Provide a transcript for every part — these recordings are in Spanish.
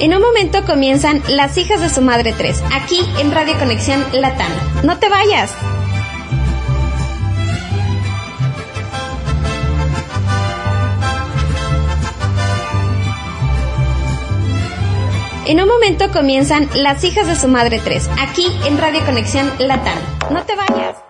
En un momento comienzan Las hijas de su madre 3, aquí en Radio Conexión Latam. No te vayas. En un momento comienzan Las hijas de su madre 3, aquí en Radio Conexión Latam. No te vayas.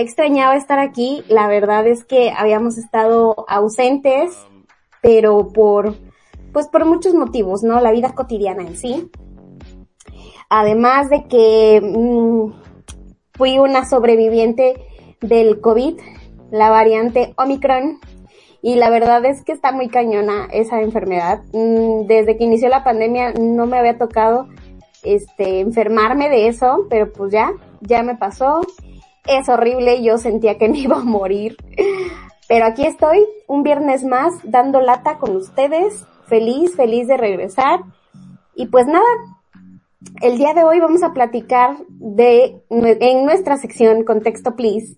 Extrañaba estar aquí, la verdad es que habíamos estado ausentes, pero por, pues por muchos motivos, ¿no? La vida cotidiana en sí. Además de que mm, fui una sobreviviente del COVID, la variante Omicron, y la verdad es que está muy cañona esa enfermedad. Mm, Desde que inició la pandemia no me había tocado este enfermarme de eso, pero pues ya, ya me pasó. Es horrible, yo sentía que me iba a morir. Pero aquí estoy, un viernes más, dando lata con ustedes, feliz, feliz de regresar. Y pues nada, el día de hoy vamos a platicar de, en nuestra sección Contexto Please,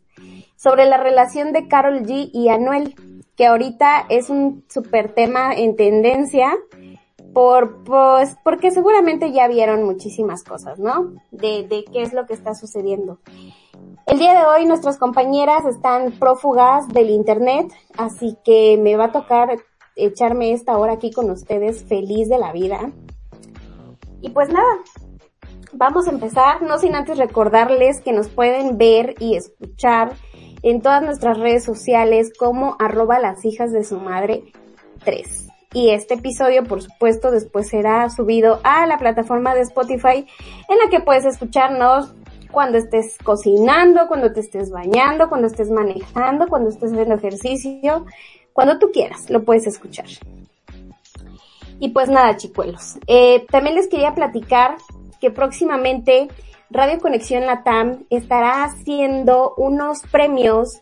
sobre la relación de Carol G y Anuel, que ahorita es un super tema en tendencia, por, pues, porque seguramente ya vieron muchísimas cosas, ¿no? De, de qué es lo que está sucediendo. El día de hoy nuestras compañeras están prófugas del internet, así que me va a tocar echarme esta hora aquí con ustedes feliz de la vida. Y pues nada, vamos a empezar, no sin antes recordarles que nos pueden ver y escuchar en todas nuestras redes sociales como arroba las hijas de su madre 3. Y este episodio, por supuesto, después será subido a la plataforma de Spotify en la que puedes escucharnos cuando estés cocinando, cuando te estés bañando, cuando estés manejando, cuando estés haciendo ejercicio, cuando tú quieras, lo puedes escuchar. Y pues nada, chicuelos. Eh, también les quería platicar que próximamente Radio Conexión Latam estará haciendo unos premios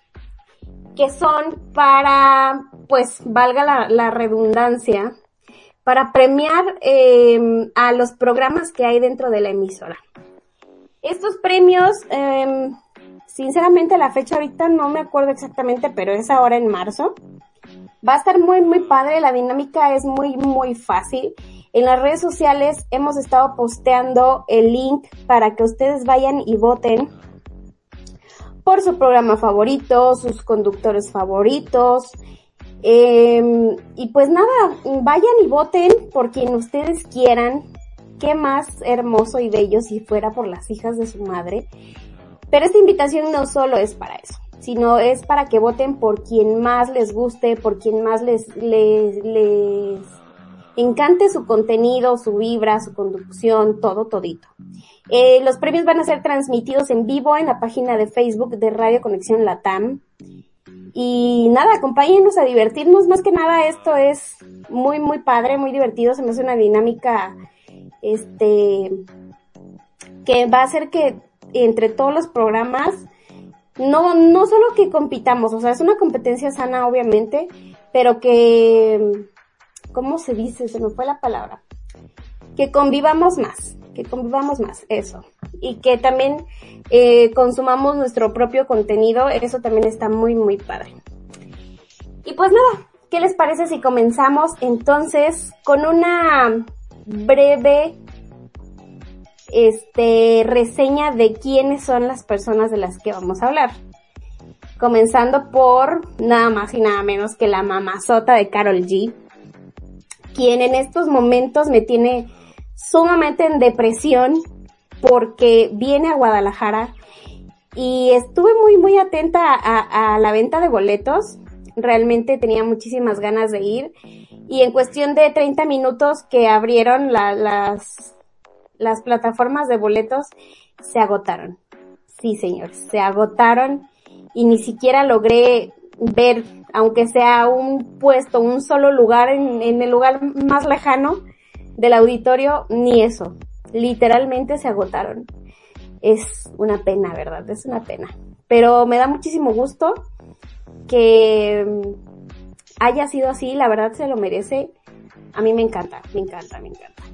que son para, pues, valga la, redundancia, para premiar eh, a los programas que hay dentro de la emisora. Estos premios, eh, sinceramente la fecha ahorita no me acuerdo exactamente, pero es ahora en marzo. Va a estar muy, muy padre, la dinámica es muy, muy fácil. En las redes sociales hemos estado posteando el link para que ustedes vayan y voten por su programa favorito, sus conductores favoritos. Eh, y pues nada, vayan y voten por quien ustedes quieran. Qué más hermoso y bello si fuera por las hijas de su madre. Pero esta invitación no solo es para eso, sino es para que voten por quien más les guste, por quien más les, les, les encante su contenido, su vibra, su conducción, todo, todito. Eh, los premios van a ser transmitidos en vivo en la página de Facebook de Radio Conexión Latam. Y nada, acompáñenos a divertirnos. Más que nada, esto es muy, muy padre, muy divertido. Se me hace una dinámica, este, que va a hacer que entre todos los programas, no, no solo que compitamos, o sea, es una competencia sana, obviamente, pero que, ¿cómo se dice? Se me fue la palabra. Que convivamos más, que convivamos más, eso. Y que también eh, consumamos nuestro propio contenido, eso también está muy, muy padre. Y pues nada, ¿qué les parece si comenzamos entonces con una breve este reseña de quiénes son las personas de las que vamos a hablar? Comenzando por nada más y nada menos que la mamazota de Carol G, quien en estos momentos me tiene sumamente en depresión porque viene a Guadalajara y estuve muy muy atenta a, a, la venta de boletos. Realmente tenía muchísimas ganas de ir y en cuestión de 30 minutos que abrieron la, las, las plataformas de boletos se agotaron. Sí, señor, se agotaron y ni siquiera logré ver, aunque sea un puesto, un solo lugar en, en el lugar más lejano del auditorio, ni eso. Literalmente se agotaron. Es una pena, ¿verdad? Es una pena. Pero me da muchísimo gusto que haya sido así, la verdad se lo merece. A mí me encanta, me encanta, me encanta.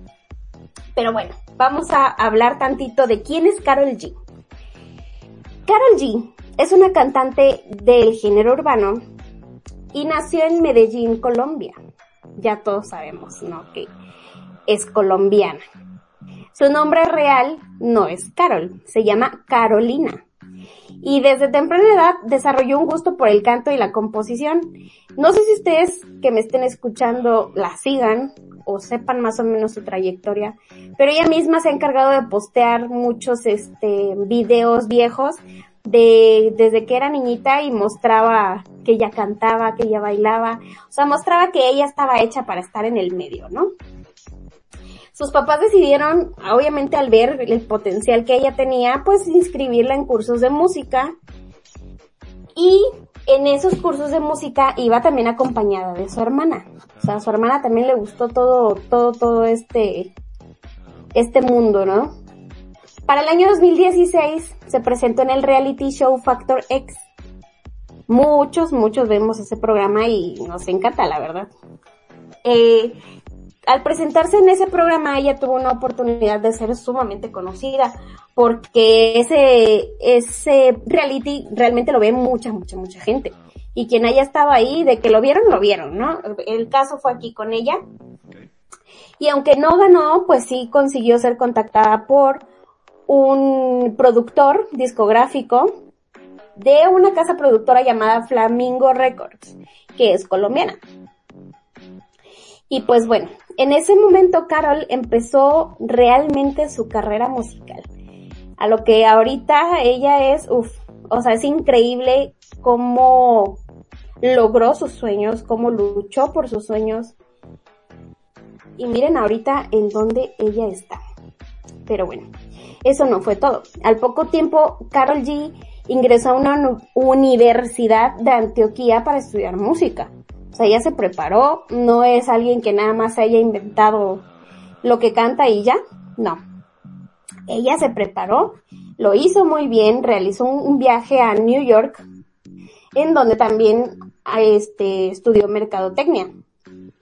Pero bueno, vamos a hablar tantito de quién es Carol G. Carol G es una cantante del género urbano y nació en Medellín, Colombia. Ya todos sabemos, ¿no? Que es colombiana. Su nombre real no es Carol, se llama Carolina. Y desde temprana edad desarrolló un gusto por el canto y la composición. No sé si ustedes que me estén escuchando la sigan o sepan más o menos su trayectoria, pero ella misma se ha encargado de postear muchos este videos viejos de desde que era niñita y mostraba que ella cantaba, que ella bailaba, o sea, mostraba que ella estaba hecha para estar en el medio, ¿no? Sus papás decidieron, obviamente al ver el potencial que ella tenía, pues inscribirla en cursos de música. Y en esos cursos de música iba también acompañada de su hermana. O sea, su hermana también le gustó todo, todo, todo este, este mundo, ¿no? Para el año 2016 se presentó en el reality show Factor X. Muchos, muchos vemos ese programa y nos encanta, la verdad. Eh, al presentarse en ese programa ella tuvo una oportunidad de ser sumamente conocida porque ese, ese reality realmente lo ve mucha, mucha, mucha gente. Y quien haya estado ahí, de que lo vieron, lo vieron, ¿no? El caso fue aquí con ella. Y aunque no ganó, pues sí consiguió ser contactada por un productor discográfico de una casa productora llamada Flamingo Records, que es colombiana. Y pues bueno, en ese momento Carol empezó realmente su carrera musical. A lo que ahorita ella es, uff, o sea, es increíble cómo logró sus sueños, cómo luchó por sus sueños. Y miren ahorita en dónde ella está. Pero bueno, eso no fue todo. Al poco tiempo, Carol G ingresó a una universidad de Antioquía para estudiar música. O sea, ella se preparó, no es alguien que nada más haya inventado lo que canta y ya, no. Ella se preparó, lo hizo muy bien, realizó un, viaje a New York, en donde también este, estudió mercadotecnia.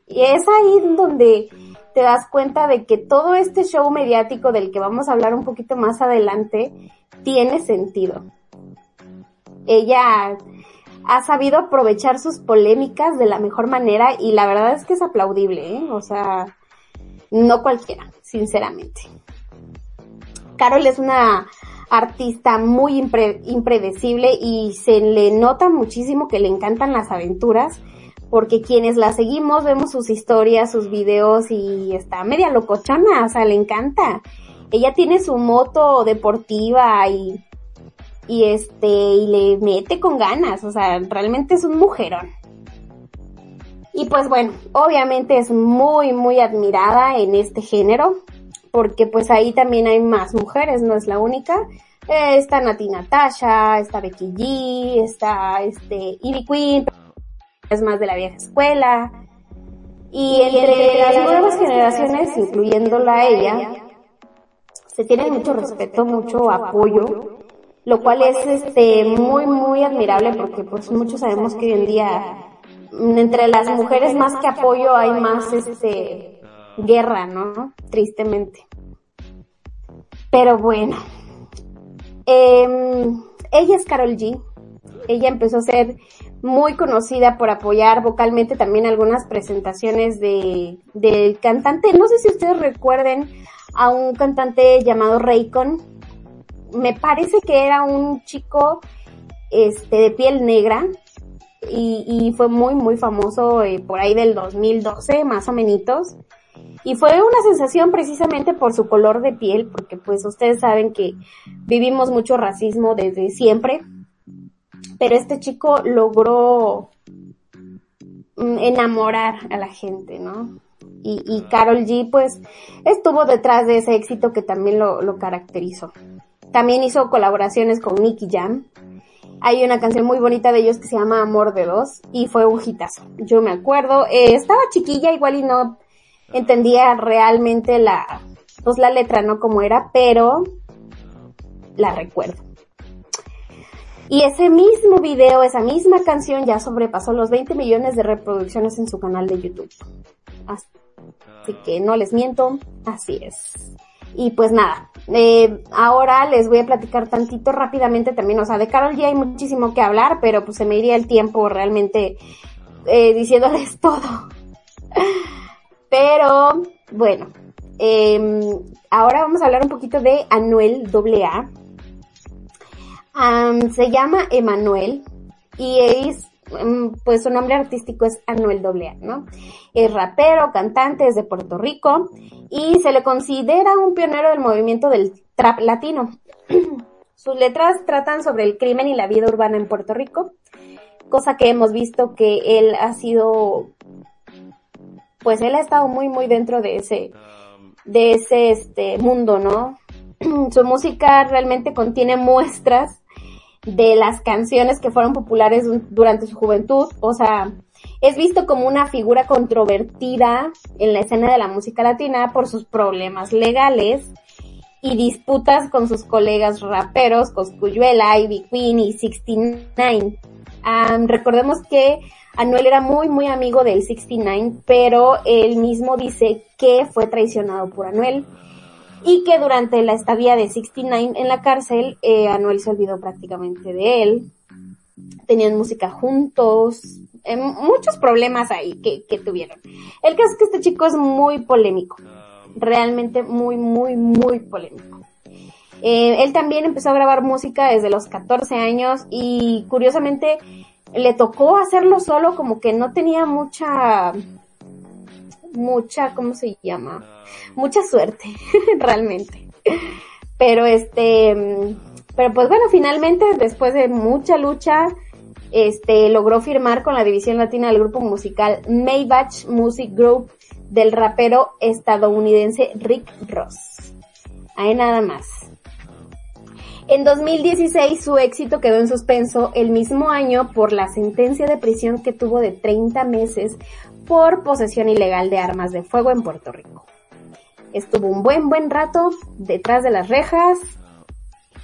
Y es ahí donde te das cuenta de que todo este show mediático del que vamos a hablar un poquito más adelante tiene sentido. Ella ha sabido aprovechar sus polémicas de la mejor manera y la verdad es que es aplaudible, ¿eh? O sea, no cualquiera, sinceramente. Carol es una artista muy impredecible y se le nota muchísimo que le encantan las aventuras porque quienes la seguimos vemos sus historias, sus videos y está media locochona, o sea, le encanta. Ella tiene su moto deportiva y y este, y le mete con ganas, o sea, realmente es un mujerón. Y pues bueno, obviamente es muy, muy admirada en este género, porque pues ahí también hay más mujeres, no es la única. Eh, está Nati Natasha, está Becky G, está este, Ivy Queen, es más de la vieja escuela. Y entre las nuevas generaciones, incluyéndola a ella, se tiene mucho respeto, mucho apoyo lo cual es este muy muy admirable porque pues muchos sabemos que hoy en día entre las mujeres más que apoyo hay más este guerra, ¿no? Tristemente. Pero bueno, eh, ella es Carol G. Ella empezó a ser muy conocida por apoyar vocalmente también algunas presentaciones de del cantante. No sé si ustedes recuerden a un cantante llamado Raycon me parece que era un chico este de piel negra y, y fue muy muy famoso eh, por ahí del 2012 más o menos y fue una sensación precisamente por su color de piel porque pues ustedes saben que vivimos mucho racismo desde siempre pero este chico logró mm, enamorar a la gente, ¿no? Y, y Carol G pues estuvo detrás de ese éxito que también lo, lo caracterizó. también hizo colaboraciones con Nicky Jam. Hay una canción muy bonita de ellos que se llama Amor de Dos y fue un hitazo. Yo me acuerdo, eh, estaba chiquilla igual y no entendía realmente la, pues la letra, ¿no? Como era, pero la recuerdo. Y ese mismo video, esa misma canción ya sobrepasó los 20 millones de reproducciones en su canal de YouTube. Así que no les miento, así es. Y pues nada, eh, ahora les voy a platicar tantito rápidamente también, o sea, de Carol G hay muchísimo que hablar, pero pues se me iría el tiempo realmente eh, diciéndoles todo. Pero bueno, eh, ahora vamos a hablar un poquito de Anuel AA se llama Emanuel y es, mm, pues su nombre artístico es Anuel AA, ¿no? Es rapero, cantante, es de Puerto Rico y se le considera un pionero del movimiento del trap latino. Sus letras tratan sobre el crimen y la vida urbana en Puerto Rico, cosa que hemos visto que él ha sido, pues él ha estado muy, muy dentro de ese, de ese, este, mundo, ¿no? Su música realmente contiene muestras de las canciones que fueron populares durante su juventud, o sea, es visto como una figura controvertida en la escena de la música latina por sus problemas legales y disputas con sus colegas raperos, Coscuyuela, Ivy Queen y 69. recordemos que Anuel era muy muy amigo del 69, pero él mismo dice que fue traicionado por Anuel y que durante la estadía de 69 en la cárcel, eh, Anuel se olvidó prácticamente de él. Tenían música juntos, eh, muchos problemas ahí que, que tuvieron. El caso es que este chico es muy polémico, realmente muy, muy, muy polémico. Eh, él también empezó a grabar música desde los 14 años y curiosamente le tocó hacerlo solo como que no tenía mucha mucha, ¿cómo se llama? Mucha suerte, realmente. Pero este, pero pues bueno, finalmente, después de mucha lucha, este, logró firmar con la división latina del grupo musical Maybach Music Group del rapero estadounidense Rick Ross. Ahí nada más. En 2016 su éxito quedó en suspenso el mismo año por la sentencia de prisión que tuvo de 30 meses por posesión ilegal de armas de fuego en Puerto Rico. Estuvo un buen buen rato detrás de las rejas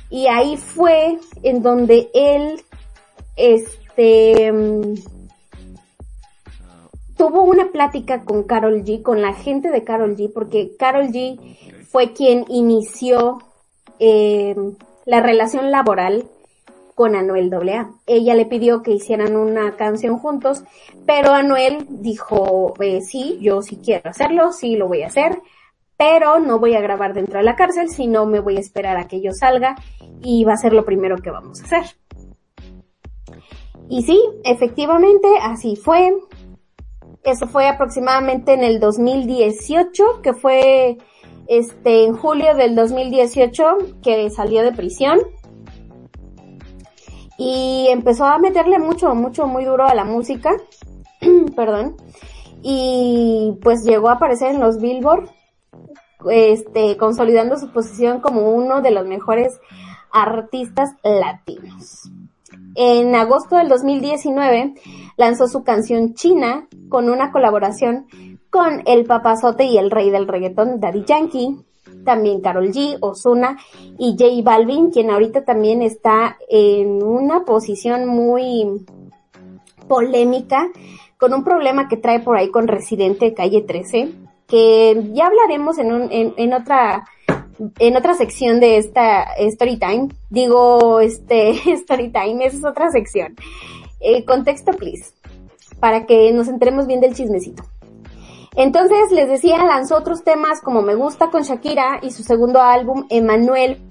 y ahí fue en donde él este tuvo una plática con Carol G, con la gente de Carol G, porque Carol G fue quien inició eh, la relación laboral con Anuel AA. Ella le pidió que hicieran una canción juntos, pero Anuel dijo, eh, sí, yo sí quiero hacerlo, sí lo voy a hacer, pero no voy a grabar dentro de la cárcel, sino me voy a esperar a que yo salga y va a ser lo primero que vamos a hacer. Y sí, efectivamente, así fue. Eso fue aproximadamente en el 2018, que fue este en julio del 2018 que salió de prisión y empezó a meterle mucho, mucho, muy duro a la música, perdón, y pues llegó a aparecer en los Billboard, este, consolidando su posición como uno de los mejores artistas latinos. En agosto del 2019 lanzó su canción China con una colaboración con el papazote y el rey del reggaetón Daddy Yankee, también Carol G, Osuna y J Balvin, quien ahorita también está en una posición muy polémica con un problema que trae por ahí con Residente Calle 13, que ya hablaremos en, un, en, otra en otra sección de esta story time. Digo, este story time, esa es otra sección. Eh, contexto, please, para que nos enteremos bien del chismecito. Entonces, les decía, lanzó otros temas como Me Gusta con Shakira y su segundo álbum, Emanuel,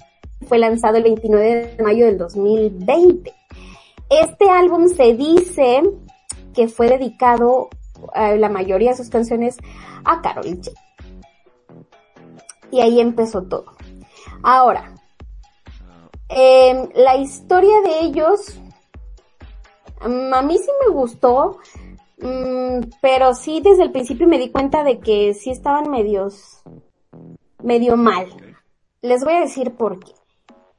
fue lanzado el 29 de mayo del 2020. Este álbum se dice que fue dedicado, a la mayoría de sus canciones, a Carol. Y ahí empezó todo. Ahora, em, la historia de ellos, mm, a mí sí me gustó, Mm, pero sí, desde el principio me di cuenta de que sí estaban medios, medio mal. Les voy a decir por qué.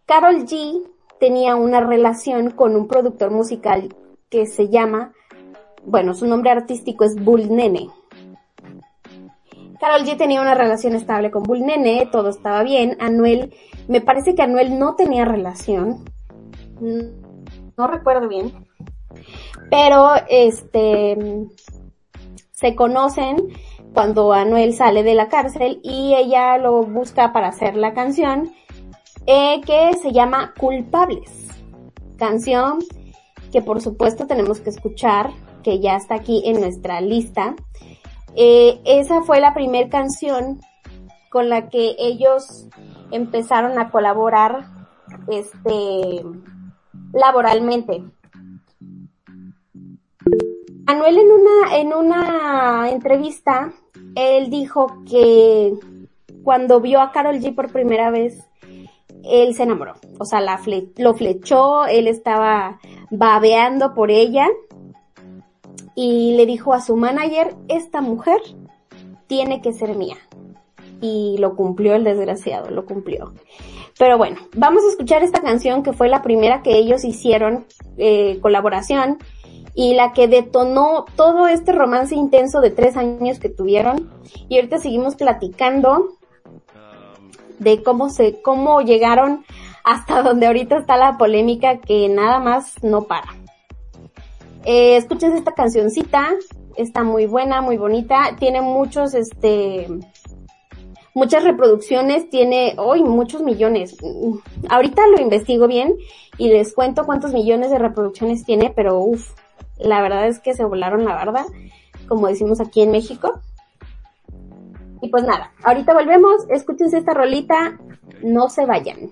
Carol G tenía una relación con un productor musical que se llama, bueno, su nombre artístico es Bull Nene. Carol G tenía una relación estable con Bull Nene, todo estaba bien. Anuel, me parece que Anuel no tenía relación. No recuerdo bien. Pero, este, se conocen cuando Anuel sale de la cárcel y ella lo busca para hacer la canción eh, que se llama Culpables. Canción que por supuesto tenemos que escuchar, que ya está aquí en nuestra lista. Eh, esa fue la primera canción con la que ellos empezaron a colaborar este laboralmente. Manuel en una, en una entrevista, él dijo que cuando vio a Carol G por primera vez, él se enamoró. O sea, la lo flechó, él estaba babeando por ella y le dijo a su manager, esta mujer tiene que ser mía. Y lo cumplió el desgraciado, lo cumplió. Pero bueno, vamos a escuchar esta canción que fue la primera que ellos hicieron eh, colaboración y la que detonó todo este romance intenso de tres años que tuvieron. Y ahorita seguimos platicando de cómo se, cómo llegaron hasta donde ahorita está la polémica que nada más no para. Eh, esta cancioncita, está muy buena, muy bonita, tiene muchos, este, muchas reproducciones, tiene hoy muchos millones. Ahorita lo investigo bien y les cuento cuántos millones de reproducciones tiene, pero uff, la verdad es que se volaron la barda, como decimos aquí en México. Y pues nada, ahorita volvemos, escúchense esta rolita, no se vayan.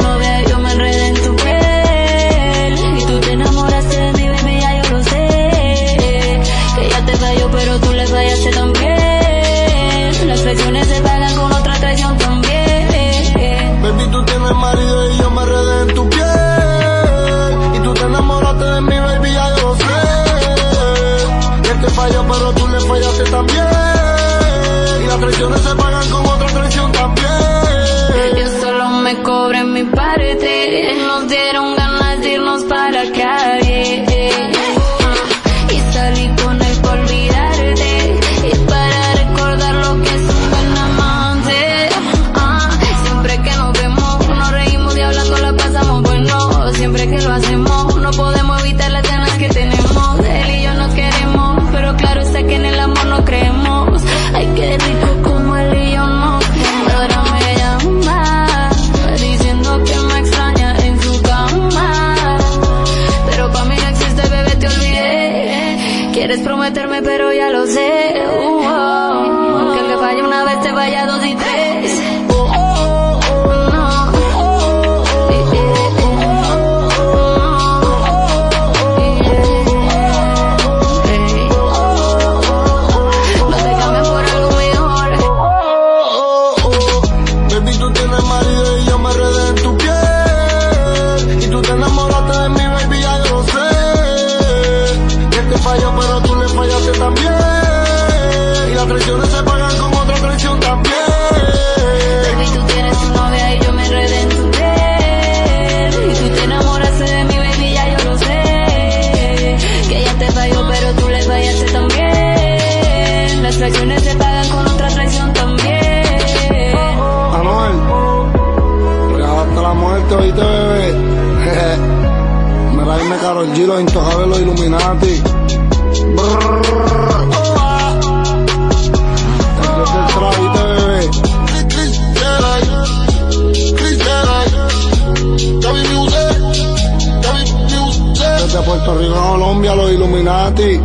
otra traición también. Mira, dime Karol G, los intocables, los Illuminati. Desde Puerto Rico a Colombia, los Illuminati.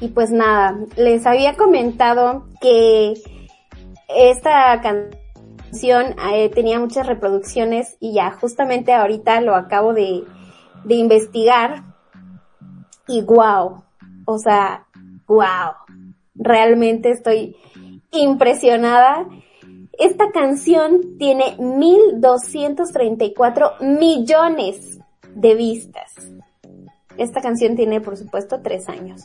Y pues nada, les había comentado que esta canción eh, tenía muchas reproducciones y ya justamente ahorita lo acabo de, de investigar. Y wow, o sea, wow, realmente estoy impresionada. Esta canción tiene 1234 millones de vistas. Esta canción tiene, por supuesto, tres años.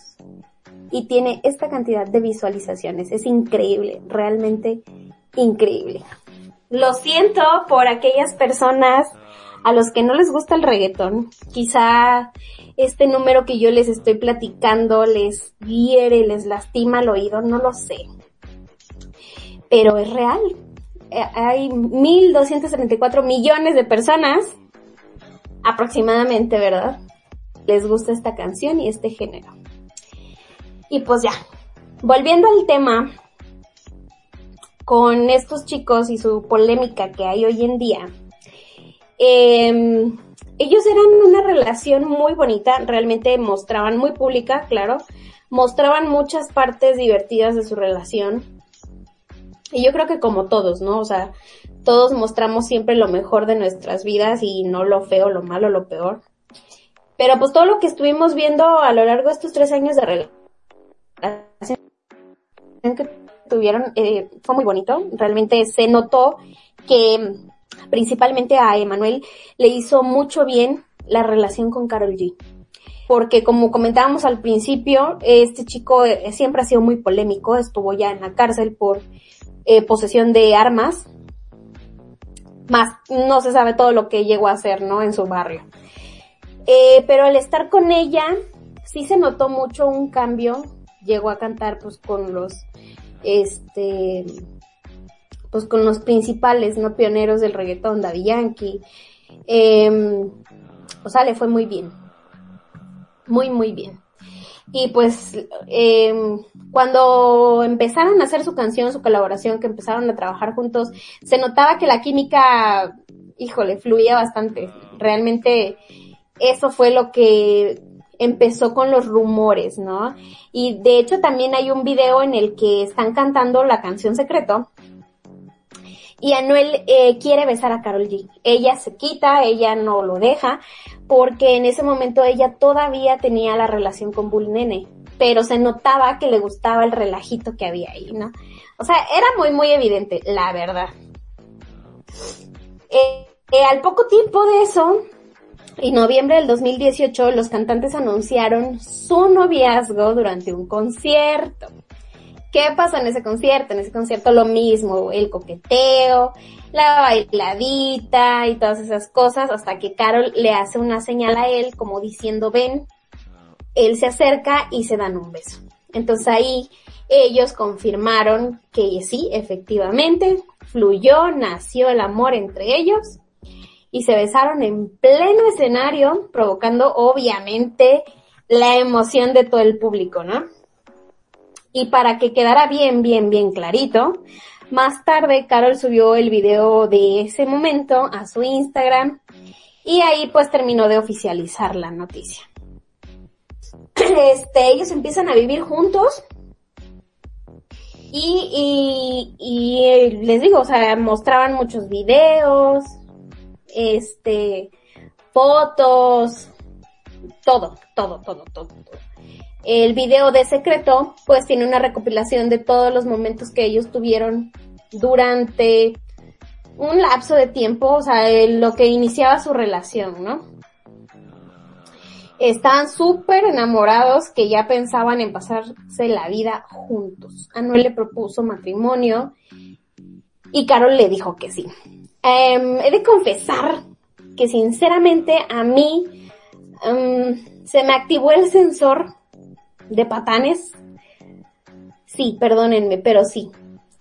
Y tiene esta cantidad de visualizaciones. Es increíble, realmente increíble. Lo siento por aquellas personas a los que no les gusta el reggaetón. Quizá este número que yo les estoy platicando les hiere, les lastima el oído, no lo sé. Pero es real. Eh, Hay 1.234 millones de personas, aproximadamente, ¿verdad? Les gusta esta canción y este género. Y pues ya, volviendo al tema, con estos chicos y su polémica que hay hoy en día, eh, ellos eran una relación muy bonita, realmente mostraban muy pública, claro, mostraban muchas partes divertidas de su relación. Y yo creo que como todos, ¿no? O sea, todos mostramos siempre lo mejor de nuestras vidas y no lo feo, lo malo, lo peor. Pero pues todo lo que estuvimos viendo a lo largo de estos tres años de relación que tuvieron eh, fue muy bonito. Realmente se notó que principalmente a Emanuel le hizo mucho bien la relación con Carol G. Porque como comentábamos al principio, este chico eh, siempre ha sido muy polémico, estuvo ya en la cárcel por eh, posesión de armas, más no se sabe todo lo que llegó a hacer, ¿no? En su barrio. Eh, pero al estar con ella, sí se notó mucho un cambio. Llegó a cantar pues con los, este, pues con los principales, ¿no? Pioneros del reggaetón, Daddy Yankee. Eh, o sea, le fue muy bien. Muy, muy bien. Y pues eh, cuando empezaron a hacer su canción, su colaboración, que empezaron a trabajar juntos, se notaba que la química, híjole, fluía bastante. Realmente eso fue lo que empezó con los rumores, ¿no? Y de hecho también hay un video en el que están cantando la canción secreto y Anuel eh, quiere besar a Carol G. Ella se quita, ella no lo deja, porque en ese momento ella todavía tenía la relación con Bull Nene, pero se notaba que le gustaba el relajito que había ahí, ¿no? O sea, era muy, muy evidente, la verdad. Eh, eh, al poco tiempo de eso, en noviembre del 2018, los cantantes anunciaron su noviazgo durante un concierto. ¿Qué pasa en ese concierto? En ese concierto lo mismo, el coqueteo, la bailadita y todas esas cosas, hasta que Carol le hace una señal a él como diciendo ven, él se acerca y se dan un beso. Entonces ahí ellos confirmaron que sí, efectivamente, fluyó, nació el amor entre ellos y se besaron en pleno escenario, provocando obviamente la emoción de todo el público, ¿no? Y para que quedara bien, bien, bien clarito, más tarde Carol subió el video de ese momento a su Instagram y ahí pues terminó de oficializar la noticia. Este, ellos empiezan a vivir juntos y, y, y eh, les digo, o sea, mostraban muchos videos, este, fotos, todo, todo, todo, todo, todo. El video de secreto, pues tiene una recopilación de todos los momentos que ellos tuvieron durante un lapso de tiempo, o sea, lo que iniciaba su relación, ¿no? Estaban súper enamorados que ya pensaban en pasarse la vida juntos. Anuel le propuso matrimonio y Carol le dijo que sí. Eh, he de confesar que sinceramente a mí um, se me activó el sensor de patanes. Sí, perdónenme, pero sí.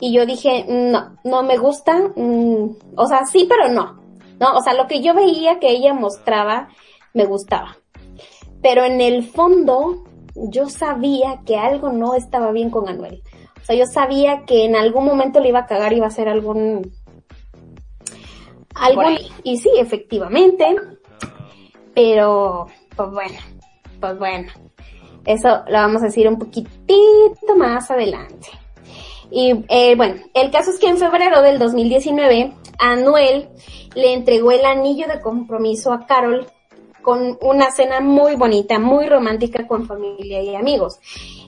Y yo dije, no, no me gusta, mm, o sea, sí, pero no. No, o sea, lo que yo veía que ella mostraba, me gustaba. Pero en el fondo, yo sabía que algo no estaba bien con Anuel. O sea, yo sabía que en algún momento le iba a cagar, iba a hacer algún, algún, y sí, efectivamente. Pero, pues bueno, pues bueno. Eso lo vamos a decir un poquitito más adelante. Y eh, bueno, el caso es que en febrero del 2019, Anuel le entregó el anillo de compromiso a Carol con una cena muy bonita, muy romántica con familia y amigos.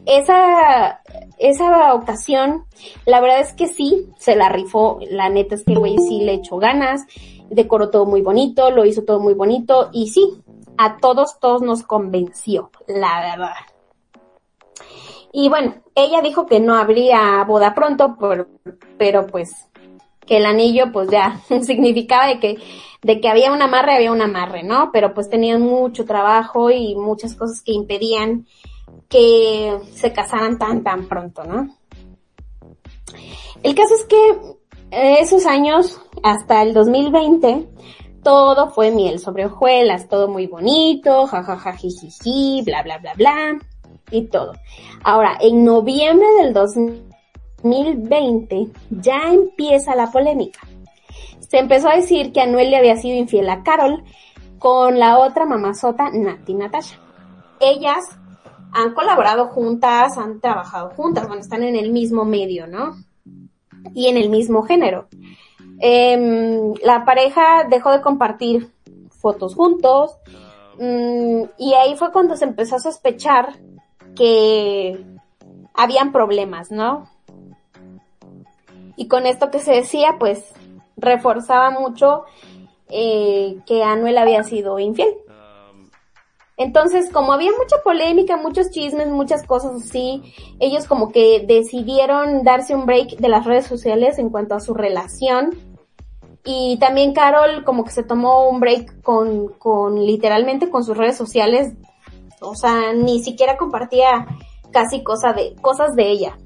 Esa, esa ocasión, la verdad es que sí, se la rifó, la neta es que güey sí le echó ganas, decoró todo muy bonito, lo hizo todo muy bonito y sí, a todos, todos nos convenció, la verdad. Y bueno, ella dijo que no habría boda pronto, pero pues que el anillo pues ya significaba de que, de que había un amarre, había un amarre, ¿no? Pero pues tenían mucho trabajo y muchas cosas que impedían que se casaran tan, tan pronto, ¿no? El caso es que esos años, hasta el 2020, todo fue miel sobre hojuelas, todo muy bonito, jajaja, jijiji, bla, bla, bla, bla, y todo. Ahora, en noviembre del 2020 ya empieza la polémica. Se empezó a decir que Anuel le había sido infiel a Carol con la otra mamazota, Nati Natasha. Ellas han colaborado juntas, han trabajado juntas, bueno, están en el mismo medio, ¿no? Y en el mismo género. Eh, la pareja dejó de compartir fotos juntos mm, y ahí fue cuando se empezó a sospechar que habían problemas, ¿no? Y con esto que se decía, pues reforzaba mucho eh, que Anuel había sido infiel. Entonces, como había mucha polémica, muchos chismes, muchas cosas así, ellos como que decidieron darse un break de las redes sociales en cuanto a su relación. Y también Carol como que se tomó un break con, con literalmente con sus redes sociales. O sea, ni siquiera compartía casi cosa de, cosas de ella.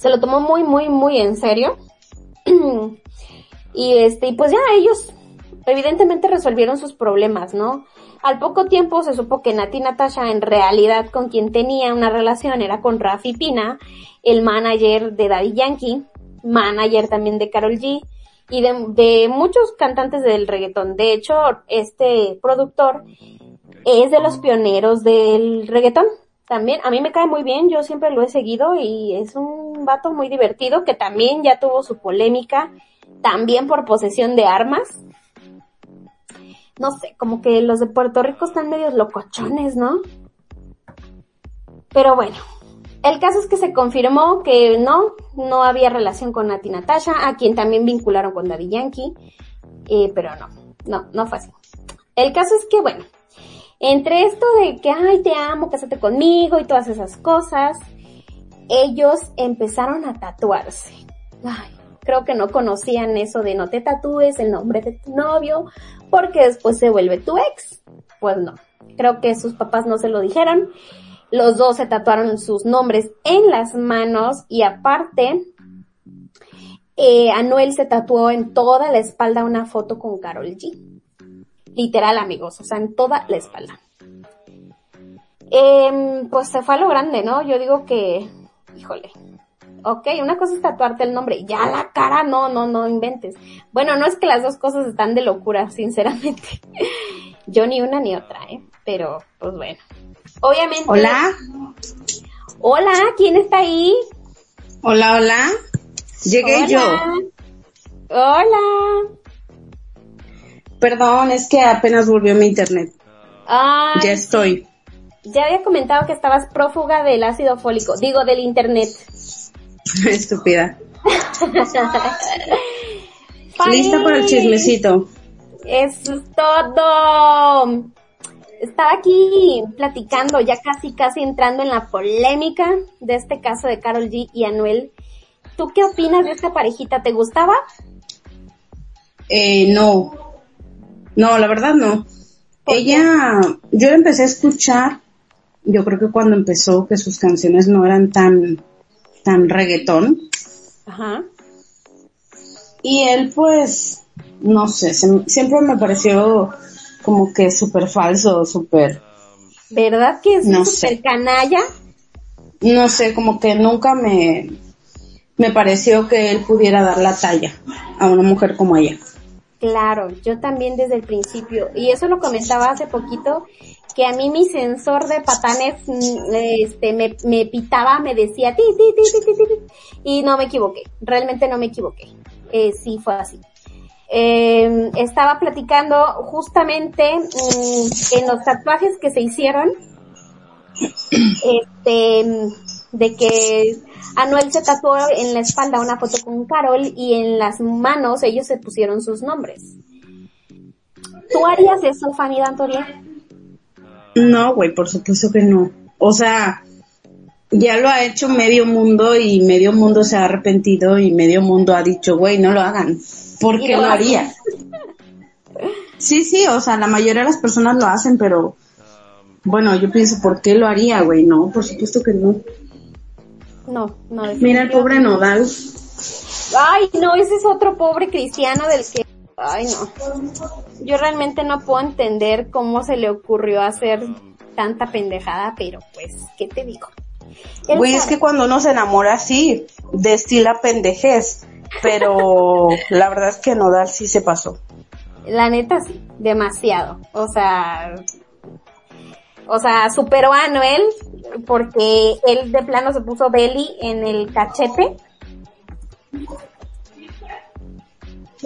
Se lo tomó muy, muy, muy en serio. y este, y pues ya ellos evidentemente resolvieron sus problemas, ¿no? Al poco tiempo se supo que Nati Natasha en realidad con quien tenía una relación era con Rafi Pina, el manager de Daddy Yankee, manager también de Carol G y de, de muchos cantantes del reggaetón. De hecho, este productor es de los pioneros del reggaetón. También, a mí me cae muy bien, yo siempre lo he seguido y es un vato muy divertido que también ya tuvo su polémica, también por posesión de armas no sé, como que los de Puerto Rico están medios locochones, ¿no? Pero bueno, el caso es que se confirmó que no, no había relación con Nati Natasha, a quien también vincularon con Daddy Yankee, eh, pero no, no, no fue así. El caso es que, bueno, entre esto de que, ay, te amo, cásate conmigo y todas esas cosas, ellos empezaron a tatuarse. Ay, creo que no conocían eso de no te tatúes el nombre de tu novio porque después se vuelve tu ex. Pues no, creo que sus papás no se lo dijeron. Los dos se tatuaron sus nombres en las manos y aparte, eh, Anuel se tatuó en toda la espalda una foto con Carol G. Literal amigos, o sea, en toda la espalda. Eh, pues se fue a lo grande, ¿no? Yo digo que, híjole, ok, una cosa es tatuarte el nombre, ya la cara, no, no, no inventes. Bueno, no es que las dos cosas están de locura, sinceramente. Yo ni una ni otra, ¿eh? Pero, pues bueno. Obviamente. Hola. Hola, ¿quién está ahí? Hola, hola. Llegué Hola. yo. Hola. Perdón, es que apenas volvió mi internet. Ay, Ya estoy. ya había comentado que estabas prófuga del ácido fólico, digo del internet. Estúpida. Lista para el chismecito. Eso es todo. Estaba aquí platicando, ya casi casi entrando en la polémica de este caso de Carol G y Anuel. ¿Tú qué opinas de esta parejita? ¿Te gustaba? Eh, no. No, la verdad no. Ella, yo la empecé a escuchar, yo creo que cuando empezó que sus canciones no eran tan, tan reggaetón. Ajá. Y él pues, no sé, se- siempre me pareció como que súper falso, súper, ¿Verdad que es No súper canalla? no sé, como que nunca me, me pareció que él pudiera dar la talla a una mujer como ella. Claro, yo también desde el principio. Y eso lo comentaba hace poquito, que a mí mi sensor de patanes, mm, este, me, me pitaba, me decía ti, ti, ti, ti, ti, ti, ti, y no me equivoqué. Realmente no me equivoqué. Eh, sí fue así. Eh, estaba platicando justamente mm, en los tatuajes que se hicieron, este, de que Anuel se tatuó en la espalda una foto con Carol y en las manos ellos se pusieron sus nombres. ¿Tú harías eso, Fanny Dantoria? No, güey, por supuesto que no. O sea, ya lo ha hecho medio mundo y medio mundo se ha arrepentido y medio mundo ha dicho, güey, no lo hagan. ¿Por qué lo lo haría? Sí, sí, o sea, la mayoría de las personas lo hacen, pero bueno, yo pienso, ¿por qué lo haría, güey? No, por supuesto que no. No, no. Mira el pobre Nodal. Ay, no, ese es otro pobre cristiano del que... Ay, no. Yo realmente no puedo entender cómo se le ocurrió hacer tanta pendejada, pero pues, ¿qué te digo? Él Güey, es sabe. que cuando uno se enamora así, destila pendejez. Pero la verdad es que Nodal sí se pasó. La neta sí, demasiado. O sea, o sea, superó a Noel porque él de plano se puso Belly en el cachete.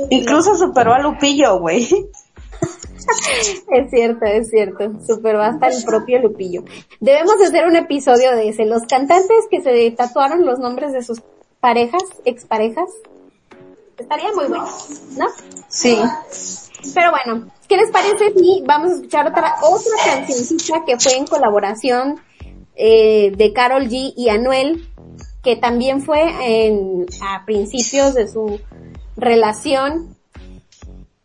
Incluso superó a Lupillo, güey. es cierto, es cierto. Superó hasta el propio Lupillo. Debemos hacer un episodio de ese. Los cantantes que se tatuaron los nombres de sus parejas, exparejas, estaría muy bueno, ¿no? Sí. Pero bueno, ¿qué les parece si vamos a escuchar otra, otra cancioncita que fue en colaboración eh, de Carol G y Anuel, que también fue en, a principios de su relación.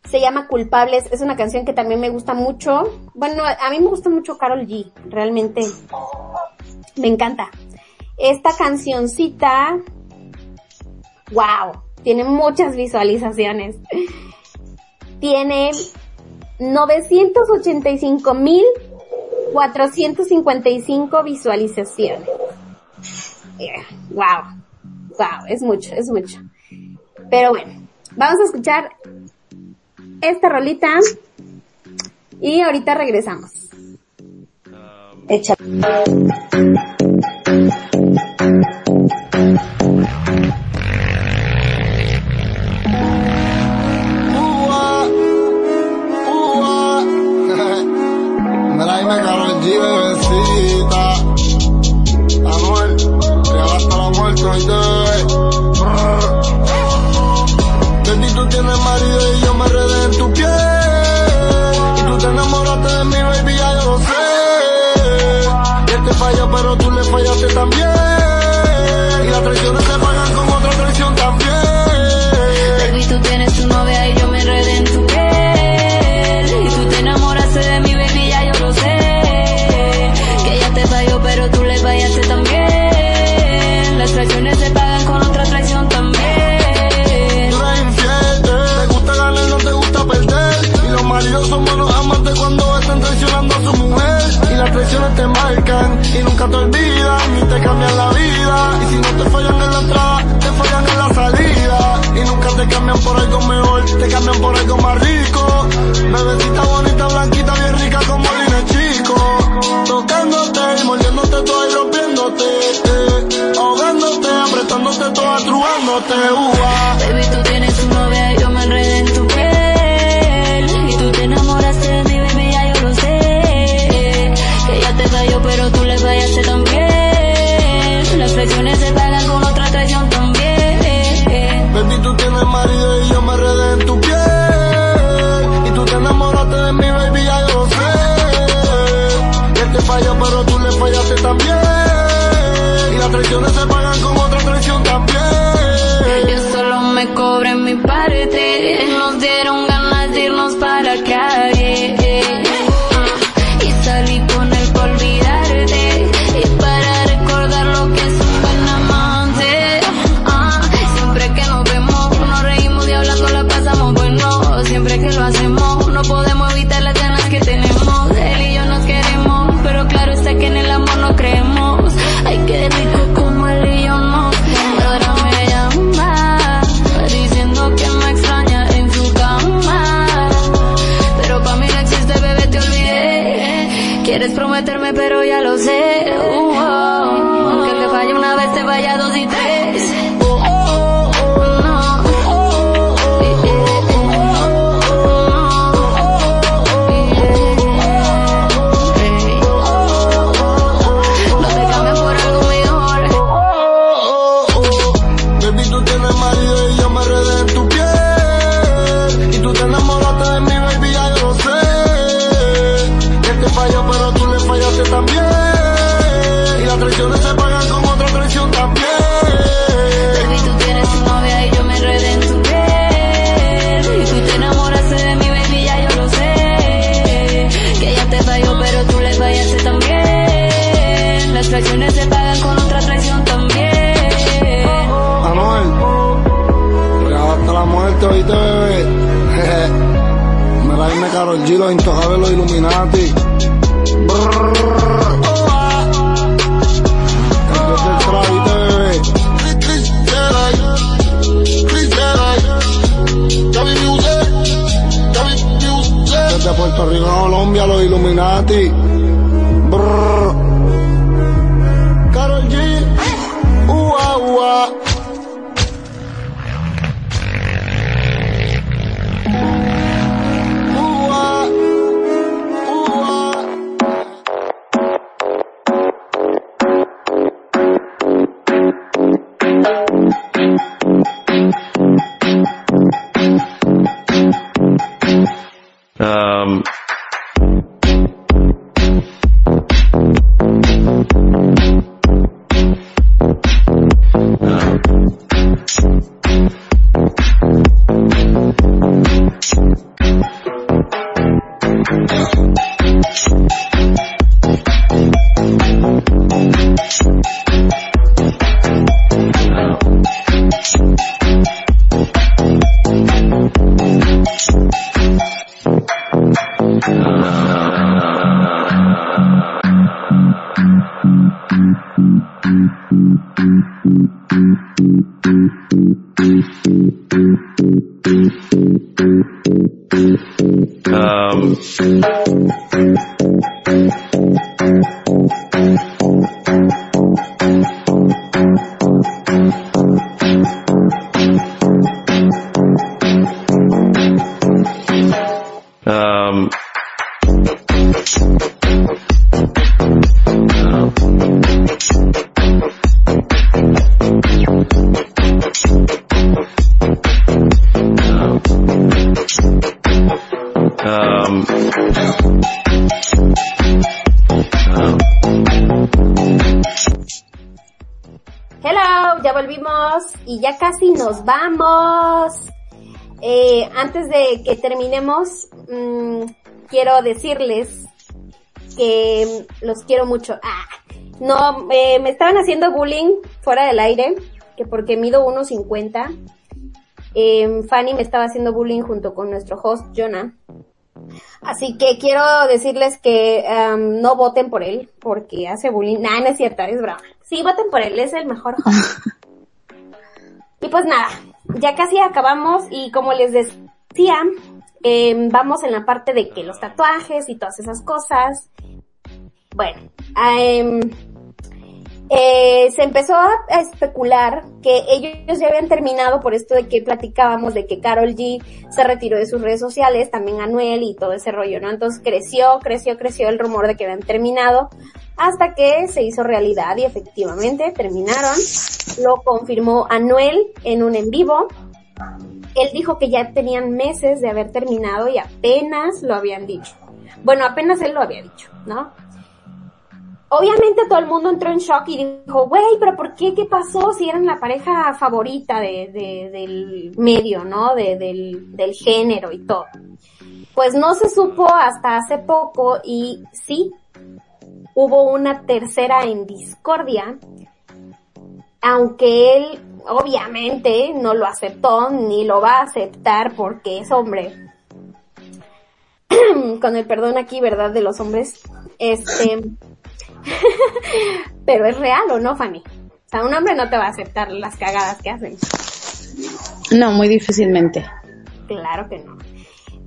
Se llama Culpables, es una canción que también me gusta mucho. Bueno, a mí me gusta mucho Carol G, realmente. Me encanta. Esta cancioncita, wow, tiene muchas visualizaciones tiene 985.455 visualizaciones. Wow, wow, es mucho, es mucho. Pero bueno, vamos a escuchar esta rolita y ahorita regresamos. Echa. te cambian por algo más rico. Bebecita bonita, blanquita, bien rica como Lina Chico. Tocándote y mordiéndote toda y rompiéndote. Ahogándote, apretándote toda, truándote. Uh, Baby, tú Me la viene caro G los Intoja de los Illuminati. Entonces Bebé Chris Chris Raier Cabin Desde Puerto Rico a Colombia los Illuminati. Y ya casi nos vamos. Eh, antes de que terminemos, mm, quiero decirles que los quiero mucho. Ah, no, eh, me estaban haciendo bullying fuera del aire, que porque mido 1.50. Eh, Fanny me estaba haciendo bullying junto con nuestro host, Jonah. Así que quiero decirles que em, no voten por él, porque hace bullying. Nah, no es cierto, es broma. Sí, voten por él, es el mejor host. y pues nada, ya casi acabamos y como les decía, em, vamos en la parte de que los tatuajes y todas esas cosas. Bueno, em, eh, se empezó a, a especular que ellos ya habían terminado por esto de que platicábamos de que Carol G se retiró de sus redes sociales, también Anuel y todo ese rollo, ¿no? Entonces creció, creció, creció el rumor de que habían terminado hasta que se hizo realidad y efectivamente terminaron. Lo confirmó Anuel en un en vivo. Él dijo que ya tenían meses de haber terminado y apenas lo habían dicho. Bueno, apenas él lo había dicho, ¿no? Obviamente todo el mundo entró en shock y dijo, güey, pero ¿por qué? ¿Qué pasó? Si eran la pareja favorita de, de- del medio, ¿no? De- del género y todo. Pues no se supo hasta hace poco y sí, hubo una tercera en discordia, aunque él obviamente no lo aceptó ni lo va a aceptar porque es hombre. Con el perdón aquí, ¿verdad? De los hombres. Este, pero es real o no, Fanny. O sea, un hombre no te va a aceptar las cagadas que hacen. No, muy difícilmente. Claro que no.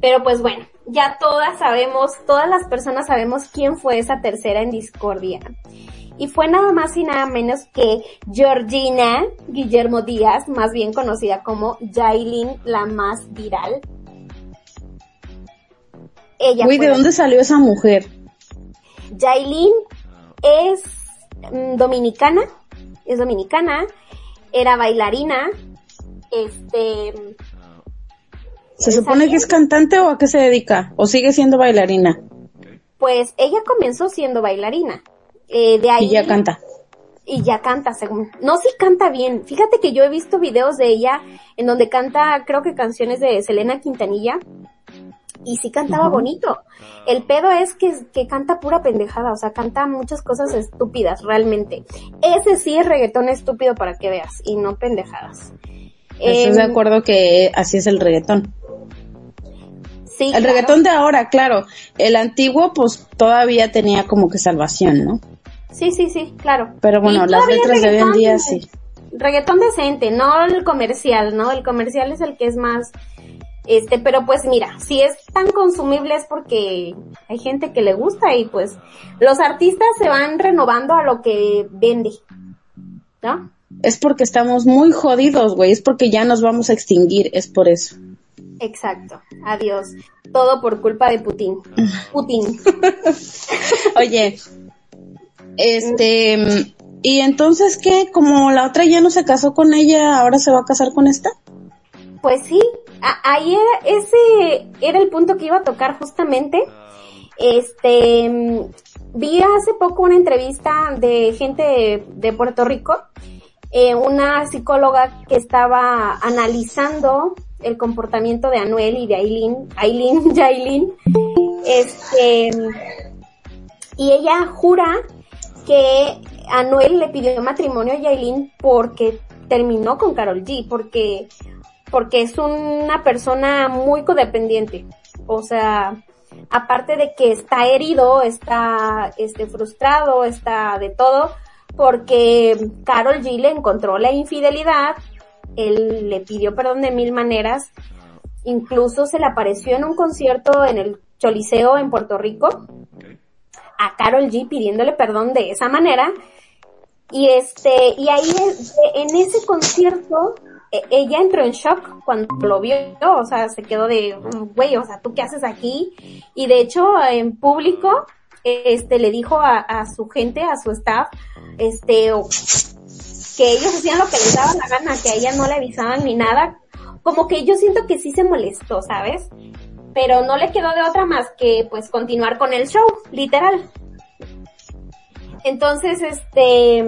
Pero pues bueno, ya todas sabemos, todas las personas sabemos quién fue esa tercera en discordia. Y fue nada más y nada menos que Georgina Guillermo Díaz, más bien conocida como Jailin, la más viral. Ella Uy, ¿de dónde salió esa mujer? Yailin es mm, dominicana, es dominicana, era bailarina, este, ¿Se supone que es cantante o a qué se dedica? ¿O sigue siendo bailarina? pues ella comenzó siendo bailarina, eh, de ahí Y ya canta. y ya canta según, no sí canta bien, fíjate que yo he visto videos de ella en donde canta, creo que canciones de Selena Quintanilla, y sí cantaba bonito. El pedo es que, que canta pura pendejada, o sea, canta muchas cosas estúpidas, realmente. Ese sí es reggaetón estúpido para que veas, y no pendejadas. ¿Estás de Em, acuerdo que así es el reggaetón? Sí, El claro. reggaetón de ahora, claro. El antiguo, pues todavía tenía como que salvación, ¿no? Sí, sí, sí, claro. Pero bueno, las letras de hoy en día sí. Reggaetón decente, no el comercial, ¿no? El comercial es el que es más, este, pero pues mira, si es tan consumible es porque hay gente que le gusta y pues los artistas se van renovando a lo que vende, ¿no? Es porque estamos muy jodidos, güey. Es porque ya nos vamos a extinguir. Es por eso. Exacto. Adiós. Todo por culpa de Putin. Putin. Oye, este, y entonces qué, como la otra ya no se casó con ella, ahora se va a casar con esta. Pues sí, ahí era, ese era el punto que iba a tocar justamente. Este, vi hace poco una entrevista de gente de, de Puerto Rico, eh, una psicóloga que estaba analizando el comportamiento de Anuel y de Aileen, Aileen, Yailin, este, y ella jura que Anuel le pidió matrimonio a Yailin porque terminó con Carol G, porque, porque es una persona muy codependiente. O sea, aparte de que está herido, está, este, frustrado, está de todo, porque Carol G le encontró la infidelidad, él le pidió perdón de mil maneras, incluso se le apareció en un concierto en el Choliseo en Puerto Rico, a Carol G pidiéndole perdón de esa manera, y este, y ahí en ese concierto, e- ella entró en shock cuando lo vio, o sea, se quedó de, "Mm, güey, o sea, ¿tú qué haces aquí? Y de hecho, en público, este, le dijo a, a su gente, a su staff, este, que ellos hacían lo que les daba la gana, que a ella no le avisaban ni nada. Como que yo siento que sí se molestó, ¿sabes? Pero no le quedó de otra más que pues continuar con el show, literal. Entonces, este,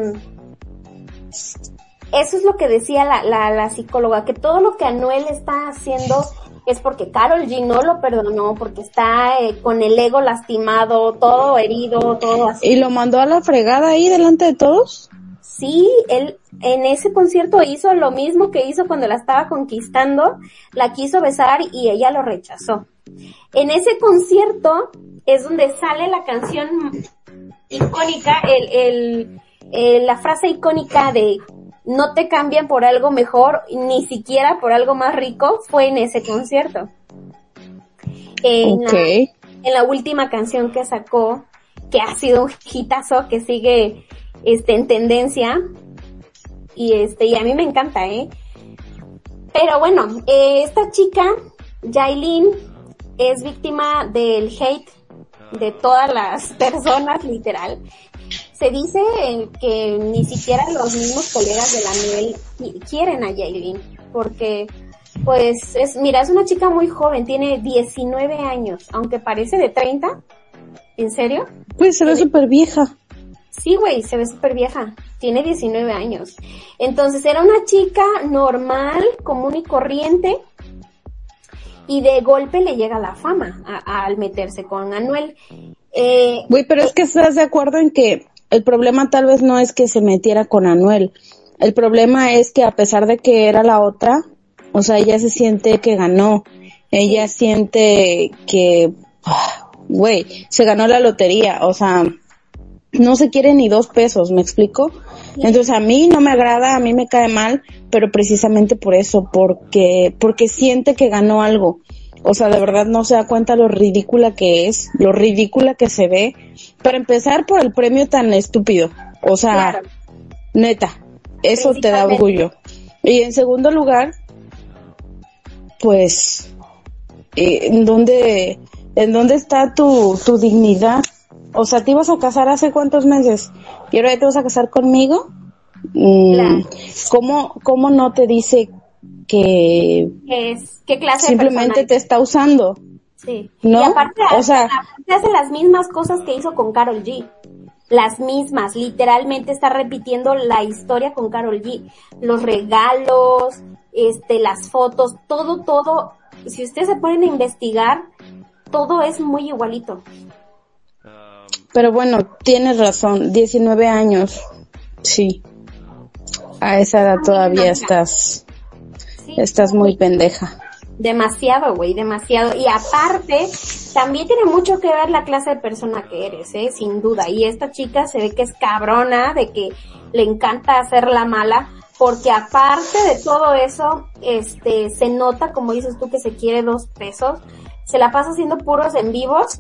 eso es lo que decía la, la, la psicóloga, que todo lo que Anuel está haciendo es porque Carol G no lo perdonó, porque está eh, con el ego lastimado, todo herido, todo así. ¿Y lo mandó a la fregada ahí delante de todos? Sí, él en ese concierto hizo lo mismo que hizo cuando la estaba conquistando, la quiso besar y ella lo rechazó. En ese concierto es donde sale la canción icónica, el, el, el- la frase icónica de no te cambian por algo mejor, ni siquiera por algo más rico, fue en ese concierto. En la- en la última canción que sacó, que ha sido un hitazo, que sigue este en tendencia. Y este, y a mí me encanta, eh. Pero bueno, eh, esta chica, Jailin, es víctima del hate de todas las personas, literal. Se dice que ni siquiera los mismos colegas de la qui- quieren a Jailin, porque pues es, mira, es una chica muy joven, tiene 19 años, aunque parece de 30. ¿En serio? Pues se ve súper vieja. Sí, güey, se ve súper vieja. Tiene 19 años. Entonces era una chica normal, común y corriente. Y de golpe le llega la fama a- al meterse con Anuel. Eh, Güey, pero es que estás de acuerdo en que el problema tal vez no es que se metiera con Anuel. El problema es que a pesar de que era la otra, o sea, ella se siente que ganó. Ella siente que, ah, güey, se ganó la lotería. O sea, no se quiere ni dos pesos, ¿me explico? Entonces a mí no me agrada, a mí me cae mal, pero precisamente por eso, porque, porque siente que ganó algo. O sea, de verdad no se da cuenta lo ridícula que es, lo ridícula que se ve. Para empezar por el premio tan estúpido. O sea, Claro. neta, eso te da orgullo. Y en segundo lugar, pues, eh, ¿en dónde, en dónde está tu, tu dignidad? O sea, te ibas a casar hace cuántos meses y ahora ya te vas a casar conmigo. Mm, Claro. ¿Cómo, cómo no te dice que es, ¿Qué clase simplemente de te está usando? Sí. ¿No? Y aparte, O sea- aparte hace las mismas cosas que hizo con Carol G. Las mismas, literalmente está repitiendo la historia con Carol G. Los regalos, este, las fotos, todo, todo. Si ustedes se ponen a investigar, todo es muy igualito. Pero bueno, tienes razón, 19 años. Sí. A esa edad todavía estás, estás muy pendeja. Demasiado, güey, demasiado. Y aparte, también tiene mucho que ver la clase de persona que eres, ¿eh? Sin duda. Y esta chica se ve que es cabrona, de que le encanta hacer la mala, porque aparte de todo eso, este, se nota, como dices tú, que se quiere dos pesos. Se la pasa haciendo puros en vivos,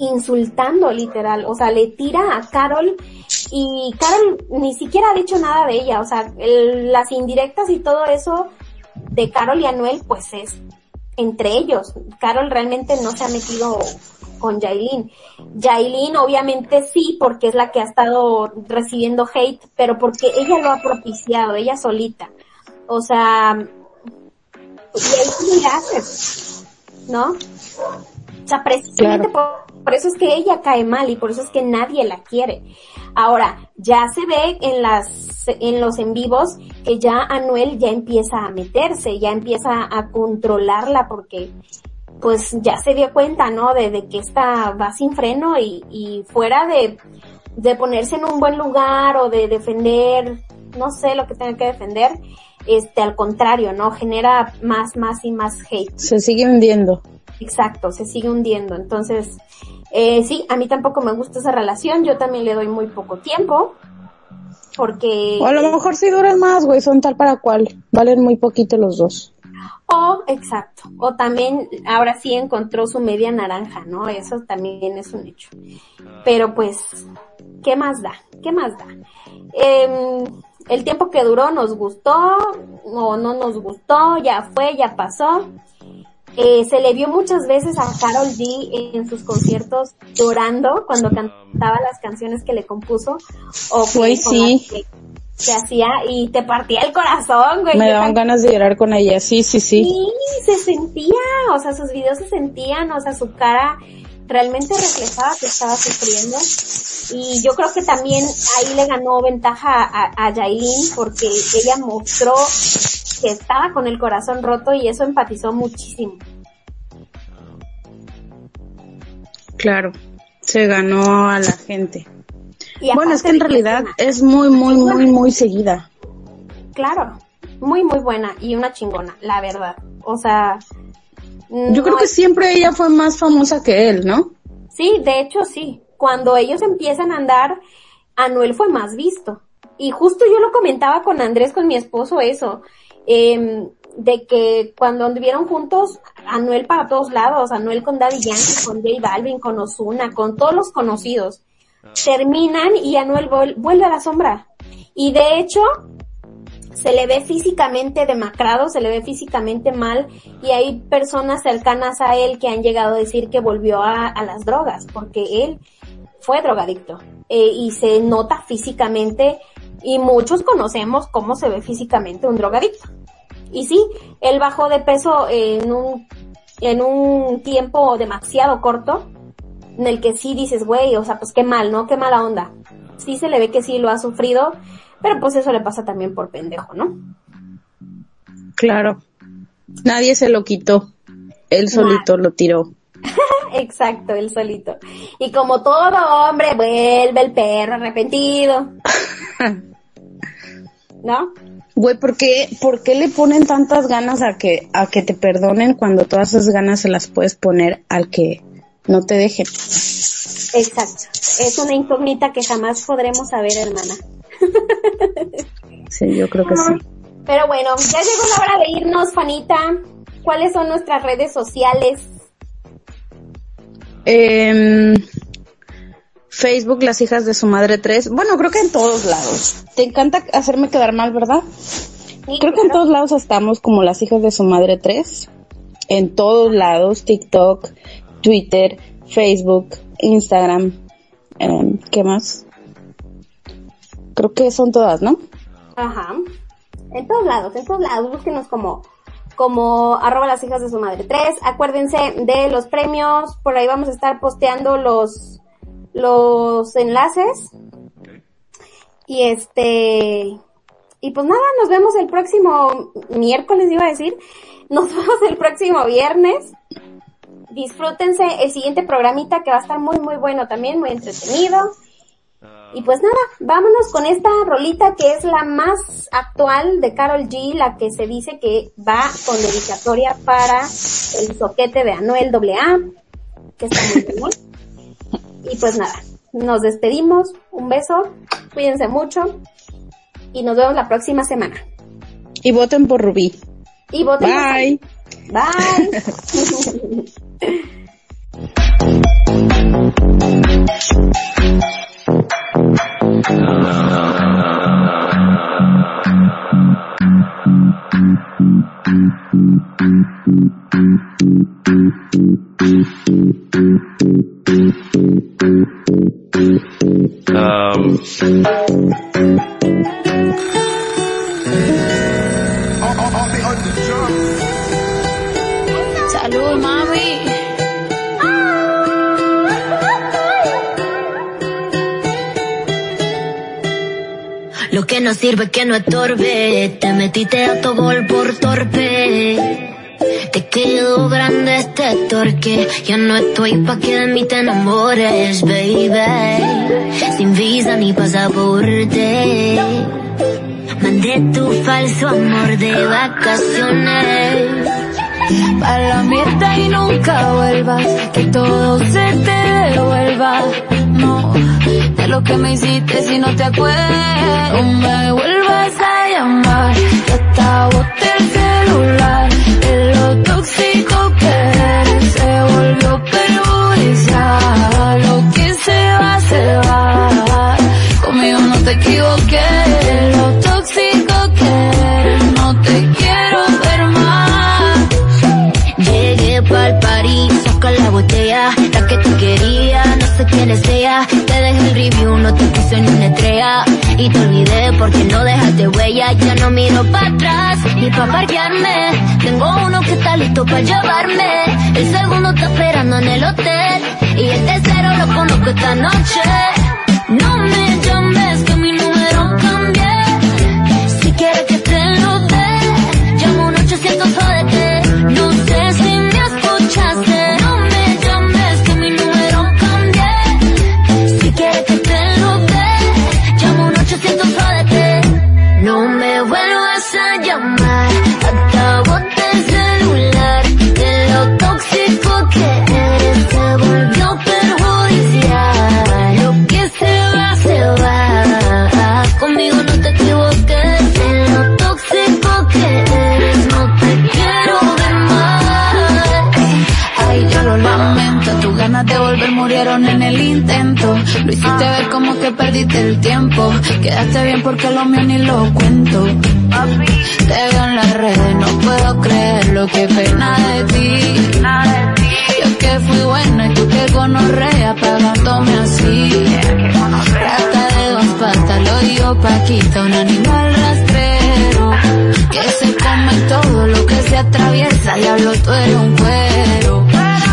insultando literal. O sea, le tira a Carol y Carol ni siquiera ha dicho nada de ella. O sea, el- las indirectas y todo eso de Carol y Anuel, pues es entre ellos. Carol realmente no se ha metido con Yailin. Yailin obviamente sí, porque es la que ha estado recibiendo hate, pero porque ella lo ha propiciado, ella solita. O sea, y ahí tú le haces, ¿no? O sea, precisamente por, por eso es que ella cae mal y por eso es que nadie la quiere. Ahora, ya se ve en las, en los en vivos que ya Anuel ya empieza a meterse, ya empieza a controlarla porque pues ya se dio cuenta, ¿no? De, de que esta va sin freno y, y fuera de, de ponerse en un buen lugar o de defender, no sé lo que tenga que defender, este, al contrario, ¿no? Genera más, más y más hate. Se sigue hundiendo. Exacto, se sigue hundiendo. Entonces, eh, sí, a mí tampoco me gusta esa relación, yo también le doy muy poco tiempo, porque... O a lo mejor si duran más, güey, son tal para cual. Valen muy poquito los dos. O, exacto, o también ahora sí encontró su media naranja, ¿no? Eso también es un hecho. Pero pues, ¿qué más da? ¿Qué más da? Em, el tiempo que duró nos gustó o no nos gustó, ya fue, ya pasó. Eh, se le vio muchas veces a Carol G en sus conciertos llorando cuando cantaba las canciones que le compuso o que, con sí. que se hacía y te partía el corazón, güey. Me daban ganas de llorar con ella, sí, sí, sí. Sí, se sentía, o sea, sus videos se sentían, o sea, su cara realmente reflejaba que estaba sufriendo. Y yo creo que también ahí le ganó ventaja a, a Yailin porque ella mostró que estaba con el corazón roto y eso empatizó muchísimo. Claro, se ganó a la gente. Y Bueno, es que en realidad es es muy, muy, muy, muy seguida. Claro, muy, muy buena y una chingona, la verdad. O sea... Yo no creo que es- siempre ella fue más famosa que él, ¿no? Sí, de hecho sí. Cuando ellos empiezan a andar, Anuel fue más visto. Y justo yo lo comentaba con Andrés, con mi esposo, eso. em, de que cuando anduvieron juntos, Anuel para todos lados, Anuel con Daddy Yankee, con J Balvin, con Ozuna, con todos los conocidos. Terminan y Anuel vuelve a la sombra. Y de hecho, se le ve físicamente demacrado, se le ve físicamente mal y hay personas cercanas a él que han llegado a decir que volvió a, las drogas porque él fue drogadicto eh, y se nota físicamente y muchos conocemos cómo se ve físicamente un drogadicto. Y sí, él bajó de peso en un, en un tiempo demasiado corto en el que sí dices, güey, o sea, pues qué mal, ¿no? Qué mala onda. Sí se le ve que sí lo ha sufrido, pero pues eso le pasa también por pendejo, ¿no? Claro. Nadie se lo quitó. Él solito lo tiró. Exacto, él solito. Y como todo hombre, vuelve el perro arrepentido. ¿No? Güey, ¿por qué, ¿por qué le ponen tantas ganas a que, a que te perdonen cuando todas esas ganas se las puedes poner al que no te deje? Exacto. Es una incógnita que jamás podremos saber, hermana. Sí, yo creo que sí. Pero bueno, ya llegó la hora de irnos, Fanita. ¿Cuáles son nuestras redes sociales? Em, Facebook, las hijas de su madre 3. Bueno, creo que en todos lados. Te encanta hacerme quedar mal, ¿verdad? Sí, Creo que en todos lados estamos como las hijas de su madre 3. En todos lados, TikTok, Twitter, Facebook, Instagram. em, ¿Qué más? Creo que son todas, ¿no? Ajá. En todos lados, en todos lados. Búsquenos como, como arroba las hijas de su madre 3. Acuérdense de los premios. Por ahí vamos a estar posteando los, los enlaces. Y este, y pues nada, nos vemos el próximo miércoles, iba a decir. Nos vemos el próximo viernes. Disfrútense el siguiente programita que va a estar muy, muy bueno también, muy entretenido. Y pues nada, vámonos con esta rolita que es la más actual de Carol G, la que se dice que va con dedicatoria para el soquete de Anuel AA, que está muy bien. Y pues nada, nos despedimos, un beso, cuídense mucho y nos vemos la próxima semana. Y voten por Rubí. Y voten. Bye. Bye. Salud, mami. Lo que no sirve que no estorbe. Te metiste a tu gol por torpe. Te quedó grande este torque. Ya no estoy pa' que de mí te enamores, baby. Sin visa ni pasaporte. Mandé tu falso amor de vacaciones. Pa' la mierda y nunca vuelvas. Que todo se te devuelva. No, de lo que me hiciste si no te acuerdas. No me vuelvas a llamar. Ya está boté el celular. Tóxico que se volvió perjudicial. Lo que se va, se va. Conmigo no te equivoqué. Lo tóxico que no te quiero ver más. Llegué pa'l party, saca la botella, la que tú querías, no sé quién sea. Te dejé el review, no te puse ni una estrella. Y te olvidé porque no dejaste huella, ya no miro para atrás ni pa' parquearme. Tengo está listo para llevarme. El segundo está esperando en el hotel. Y el tercero lo conozco esta noche. No me llames Lo hiciste ver como que perdiste el tiempo. Quedaste bien porque lo mío ni lo cuento. Te veo en las redes, no puedo creerlo, que pena de ti. Yo que fui buena y tú que gonorrea pagándome así. Rata de dos patas, lo digo Paquita, un animal rastrero. Que se come todo lo que se atraviesa, diablo tú eres un cuero.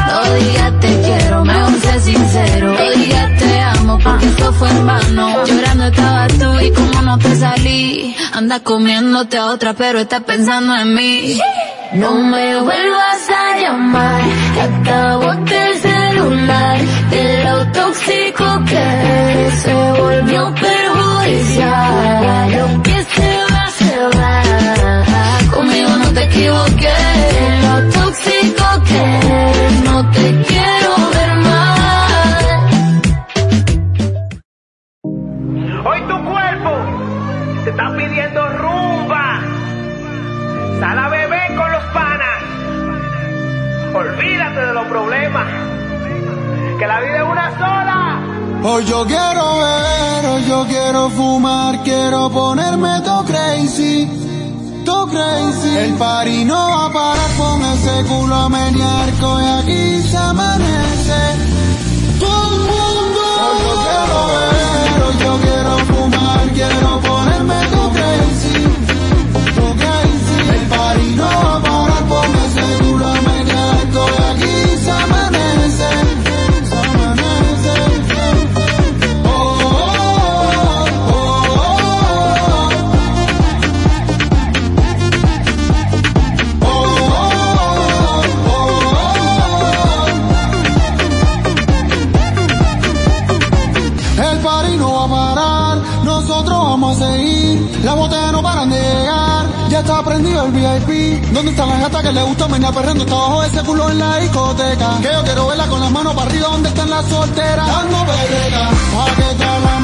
No digas te quiero, mejor sé sincero. Porque eso fue en vano. Llorando estabas tú y como no te salí. Andas comiéndote a otra, pero estás pensando en mí. No me vuelvas a llamar, que acabo el celular. De lo tóxico que se volvió perjudicial. Lo que se va, se va. Conmigo no te equivoqué. De lo tóxico que no te quiero Hoy tu cuerpo te está pidiendo rumba. Sal a beber con los panas. Olvídate de los problemas. Que la vida es una sola. Hoy yo quiero beber, hoy yo quiero fumar, quiero ponerme todo crazy, todo crazy. El party no va a parar con ese culo a menear, que hoy aquí se amanece. Yo quiero beber, yo quiero fumar, quiero ponerme ¿Dónde están las gatas que le gusta venir perreando? Está bajo ese culo en la discoteca. Que yo quiero verla con las manos para arriba, ¿dónde están las solteras? Dando perreta, pa' que te la